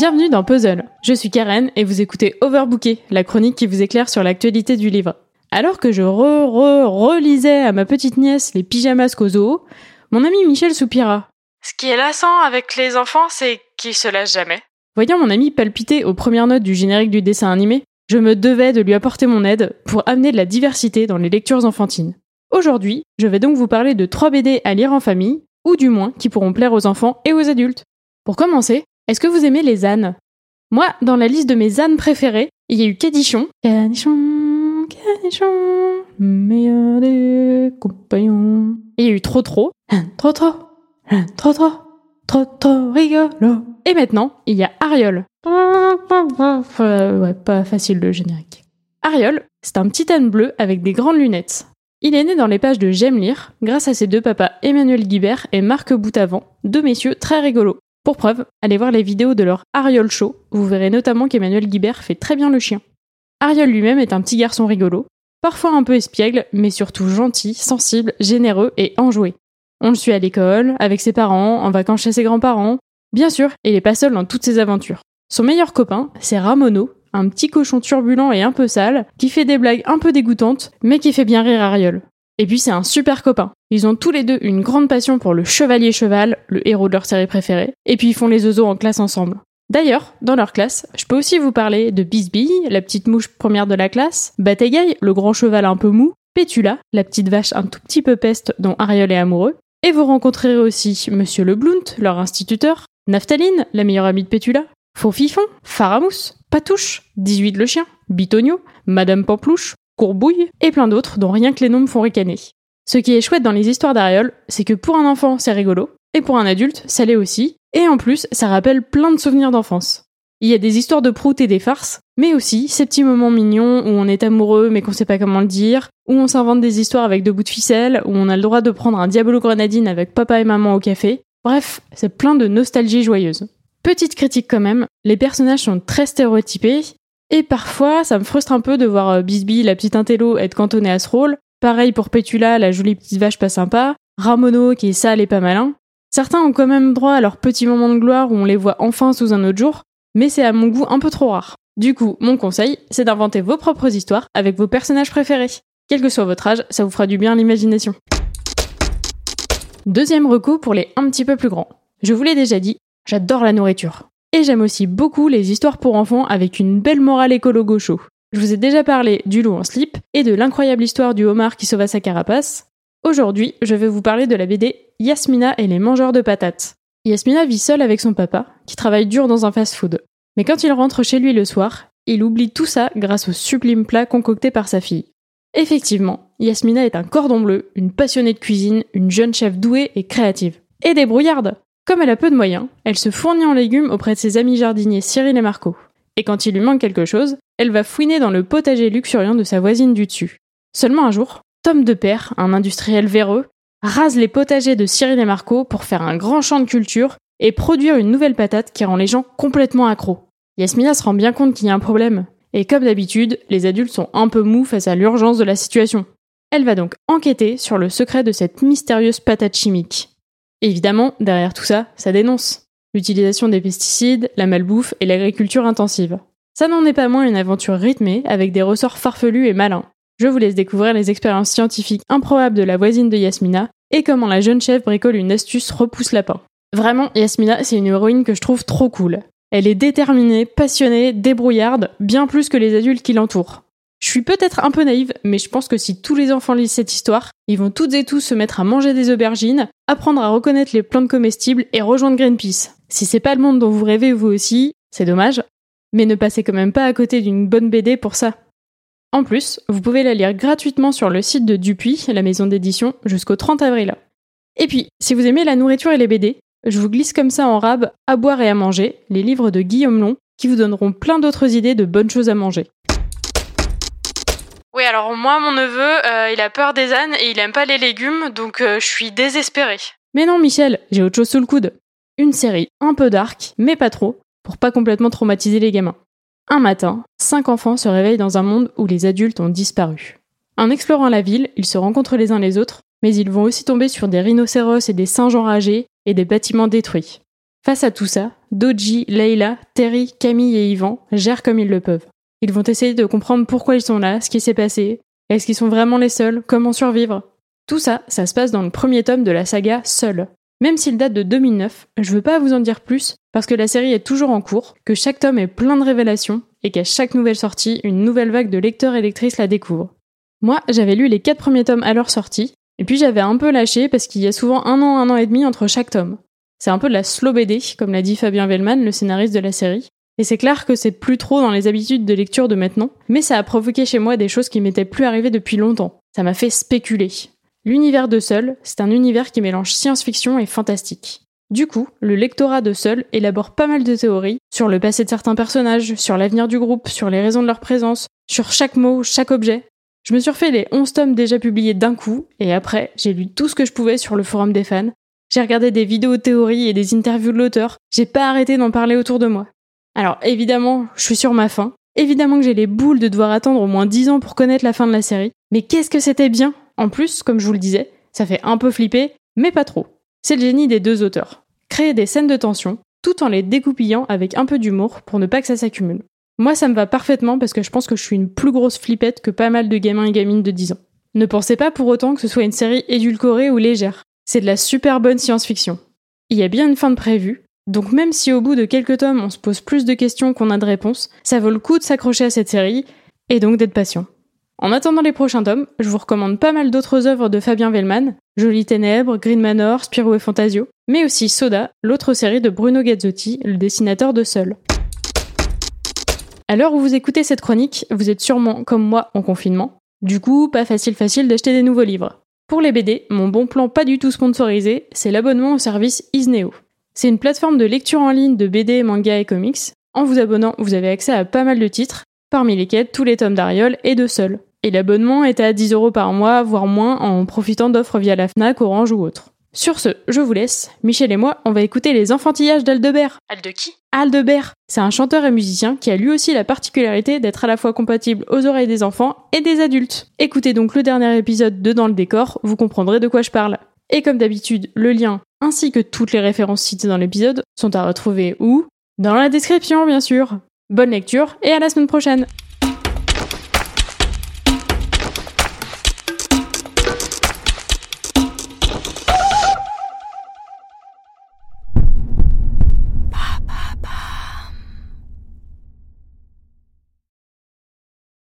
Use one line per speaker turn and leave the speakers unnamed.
Bienvenue dans Puzzle. Je suis Karen et vous écoutez Overbooké, la chronique qui vous éclaire sur l'actualité du livre. Alors que je re-re-relisais à ma petite nièce les pyjamas zoo, mon ami Michel soupira.
Ce qui est lassant avec les enfants, c'est qu'ils se lâchent jamais.
Voyant mon ami palpiter aux premières notes du générique du dessin animé, je me devais de lui apporter mon aide pour amener de la diversité dans les lectures enfantines. Aujourd'hui, je vais donc vous parler de 3 BD à lire en famille, ou du moins qui pourront plaire aux enfants et aux adultes. Pour commencer, est-ce que vous aimez les ânes? Moi, dans la liste de mes ânes préférés, il y a eu Cadichon. Cadichon, Cadichon, meilleur des compagnons. Et il y a eu Trop Trop. Trop Trop, Trop Trop, Trop Trop rigolo. Et maintenant, il y a Ariol. Ouais, pas facile le générique. Ariol, c'est un petit âne bleu avec des grandes lunettes. Il est né dans les pages de J'aime lire, grâce à ses deux papas Emmanuel Guibert et Marc Boutavant, deux messieurs très rigolos. Pour preuve, allez voir les vidéos de leur Ariol Show, vous verrez notamment qu'Emmanuel Guibert fait très bien le chien. Ariol lui-même est un petit garçon rigolo, parfois un peu espiègle, mais surtout gentil, sensible, généreux et enjoué. On le suit à l'école, avec ses parents, en vacances chez ses grands-parents. Bien sûr, il n'est pas seul dans toutes ses aventures. Son meilleur copain, c'est Ramono, un petit cochon turbulent et un peu sale, qui fait des blagues un peu dégoûtantes, mais qui fait bien rire Ariol. Et puis c'est un super copain. Ils ont tous les deux une grande passion pour le chevalier cheval, le héros de leur série préférée, et puis ils font les oiseaux en classe ensemble. D'ailleurs, dans leur classe, je peux aussi vous parler de Bisbille, la petite mouche première de la classe, Bataille, le grand cheval un peu mou, Pétula, la petite vache un tout petit peu peste dont Ariol est amoureux, et vous rencontrerez aussi Monsieur Le Blount, leur instituteur, Naphtaline, la meilleure amie de Pétula, Faux-Fifon, Faramousse, Patouche, 18 le chien, Bitonio, Madame Pamplouche, Courbouille et plein d'autres dont rien que les noms me font ricaner. Ce qui est chouette dans les histoires d'Ariol, c'est que pour un enfant c'est rigolo, et pour un adulte ça l'est aussi, et en plus ça rappelle plein de souvenirs d'enfance. Il y a des histoires de prout et des farces, mais aussi ces petits moments mignons où on est amoureux mais qu'on sait pas comment le dire, où on s'invente des histoires avec deux bouts de ficelle, où on a le droit de prendre un Diabolo Grenadine avec papa et maman au café. Bref, c'est plein de nostalgie joyeuse. Petite critique quand même, les personnages sont très stéréotypés, et parfois ça me frustre un peu de voir euh, Bisbee, la petite intello, être cantonnée à ce rôle. Pareil pour Petula, la jolie petite vache pas sympa, Ramono qui est sale et pas malin. Certains ont quand même droit à leur petit moment de gloire où on les voit enfin sous un autre jour, mais c'est à mon goût un peu trop rare. Du coup, mon conseil, c'est d'inventer vos propres histoires avec vos personnages préférés. Quel que soit votre âge, ça vous fera du bien l'imagination. Deuxième recours pour les un petit peu plus grands. Je vous l'ai déjà dit, J'adore la nourriture. Et j'aime aussi beaucoup les histoires pour enfants avec une belle morale écolo gaucho. Je vous ai déjà parlé du loup en slip et de l'incroyable histoire du homard qui sauva sa carapace. Aujourd'hui, je vais vous parler de la BD Yasmina et les mangeurs de patates. Yasmina vit seule avec son papa, qui travaille dur dans un fast-food. Mais quand il rentre chez lui le soir, il oublie tout ça grâce au sublime plat concocté par sa fille. Effectivement, Yasmina est un cordon bleu, une passionnée de cuisine, une jeune chef douée et créative. Et débrouillarde comme elle a peu de moyens, elle se fournit en légumes auprès de ses amis jardiniers Cyril et Marco. Et quand il lui manque quelque chose, elle va fouiner dans le potager luxuriant de sa voisine du dessus. Seulement un jour, Tom de Père, un industriel véreux, rase les potagers de Cyril et Marco pour faire un grand champ de culture et produire une nouvelle patate qui rend les gens complètement accros. Yasmina se rend bien compte qu'il y a un problème, et comme d'habitude, les adultes sont un peu mous face à l'urgence de la situation. Elle va donc enquêter sur le secret de cette mystérieuse patate chimique. Évidemment, derrière tout ça, ça dénonce. L'utilisation des pesticides, la malbouffe et l'agriculture intensive. Ça n'en est pas moins une aventure rythmée avec des ressorts farfelus et malins. Je vous laisse découvrir les expériences scientifiques improbables de la voisine de Yasmina et comment la jeune chef bricole une astuce repousse lapin. Vraiment, Yasmina, c'est une héroïne que je trouve trop cool. Elle est déterminée, passionnée, débrouillarde, bien plus que les adultes qui l'entourent. Je suis peut-être un peu naïve, mais je pense que si tous les enfants lisent cette histoire, ils vont toutes et tous se mettre à manger des aubergines, apprendre à reconnaître les plantes comestibles et rejoindre Greenpeace. Si c'est pas le monde dont vous rêvez vous aussi, c'est dommage, mais ne passez quand même pas à côté d'une bonne BD pour ça. En plus, vous pouvez la lire gratuitement sur le site de Dupuis, la maison d'édition, jusqu'au 30 avril. Et puis, si vous aimez la nourriture et les BD, je vous glisse comme ça en rab À boire et à manger, les livres de Guillaume Long, qui vous donneront plein d'autres idées de bonnes choses à manger.
Oui, alors moi, mon neveu, euh, il a peur des ânes et il aime pas les légumes, donc euh, je suis désespérée.
Mais non, Michel, j'ai autre chose sous le coude. Une série un peu dark, mais pas trop, pour pas complètement traumatiser les gamins. Un matin, cinq enfants se réveillent dans un monde où les adultes ont disparu. En explorant la ville, ils se rencontrent les uns les autres, mais ils vont aussi tomber sur des rhinocéros et des singes enragés et des bâtiments détruits. Face à tout ça, Doji, Leila, Terry, Camille et Yvan gèrent comme ils le peuvent. Ils vont essayer de comprendre pourquoi ils sont là, ce qui s'est passé, est-ce qu'ils sont vraiment les seuls, comment survivre. Tout ça, ça se passe dans le premier tome de la saga Seul. Même s'il date de 2009, je veux pas vous en dire plus parce que la série est toujours en cours, que chaque tome est plein de révélations et qu'à chaque nouvelle sortie, une nouvelle vague de lecteurs et lectrices la découvre. Moi, j'avais lu les quatre premiers tomes à leur sortie, et puis j'avais un peu lâché parce qu'il y a souvent un an, un an et demi entre chaque tome. C'est un peu de la slow BD, comme l'a dit Fabien Vellman, le scénariste de la série. Et c'est clair que c'est plus trop dans les habitudes de lecture de maintenant, mais ça a provoqué chez moi des choses qui m'étaient plus arrivées depuis longtemps. Ça m'a fait spéculer. L'univers de Seul, c'est un univers qui mélange science-fiction et fantastique. Du coup, le lectorat de Seul élabore pas mal de théories sur le passé de certains personnages, sur l'avenir du groupe, sur les raisons de leur présence, sur chaque mot, chaque objet. Je me suis refait les 11 tomes déjà publiés d'un coup, et après, j'ai lu tout ce que je pouvais sur le forum des fans, j'ai regardé des vidéos théories et des interviews de l'auteur. J'ai pas arrêté d'en parler autour de moi. Alors évidemment, je suis sur ma fin. Évidemment que j'ai les boules de devoir attendre au moins 10 ans pour connaître la fin de la série. Mais qu'est-ce que c'était bien? En plus, comme je vous le disais, ça fait un peu flipper, mais pas trop. C'est le génie des deux auteurs. Créer des scènes de tension, tout en les découpillant avec un peu d'humour pour ne pas que ça s'accumule. Moi, ça me va parfaitement parce que je pense que je suis une plus grosse flippette que pas mal de gamins et gamines de 10 ans. Ne pensez pas pour autant que ce soit une série édulcorée ou légère. C'est de la super bonne science-fiction. Il y a bien une fin de prévue, donc même si au bout de quelques tomes on se pose plus de questions qu'on a de réponses, ça vaut le coup de s'accrocher à cette série, et donc d'être patient. En attendant les prochains tomes, je vous recommande pas mal d'autres œuvres de Fabien Vellman, Jolie Ténèbres, Green Manor, Spirou et Fantasio, mais aussi Soda, l'autre série de Bruno Gazzotti, le dessinateur de Seul. À l'heure où vous écoutez cette chronique, vous êtes sûrement, comme moi, en confinement. Du coup, pas facile facile d'acheter des nouveaux livres. Pour les BD, mon bon plan pas du tout sponsorisé, c'est l'abonnement au service Isneo. C'est une plateforme de lecture en ligne de BD, manga et comics. En vous abonnant, vous avez accès à pas mal de titres, parmi lesquels tous les tomes d'Ariol et de Seul. Et l'abonnement est à 10 euros par mois, voire moins, en profitant d'offres via la FNAC, Orange ou autre. Sur ce, je vous laisse. Michel et moi, on va écouter les enfantillages d'Aldebert.
Al de qui
Aldebert, c'est un chanteur et musicien qui a lui aussi la particularité d'être à la fois compatible aux oreilles des enfants et des adultes. Écoutez donc le dernier épisode de Dans le décor, vous comprendrez de quoi je parle. Et comme d'habitude, le lien ainsi que toutes les références citées dans l'épisode sont à retrouver où? Dans la description, bien sûr. Bonne lecture et à la semaine prochaine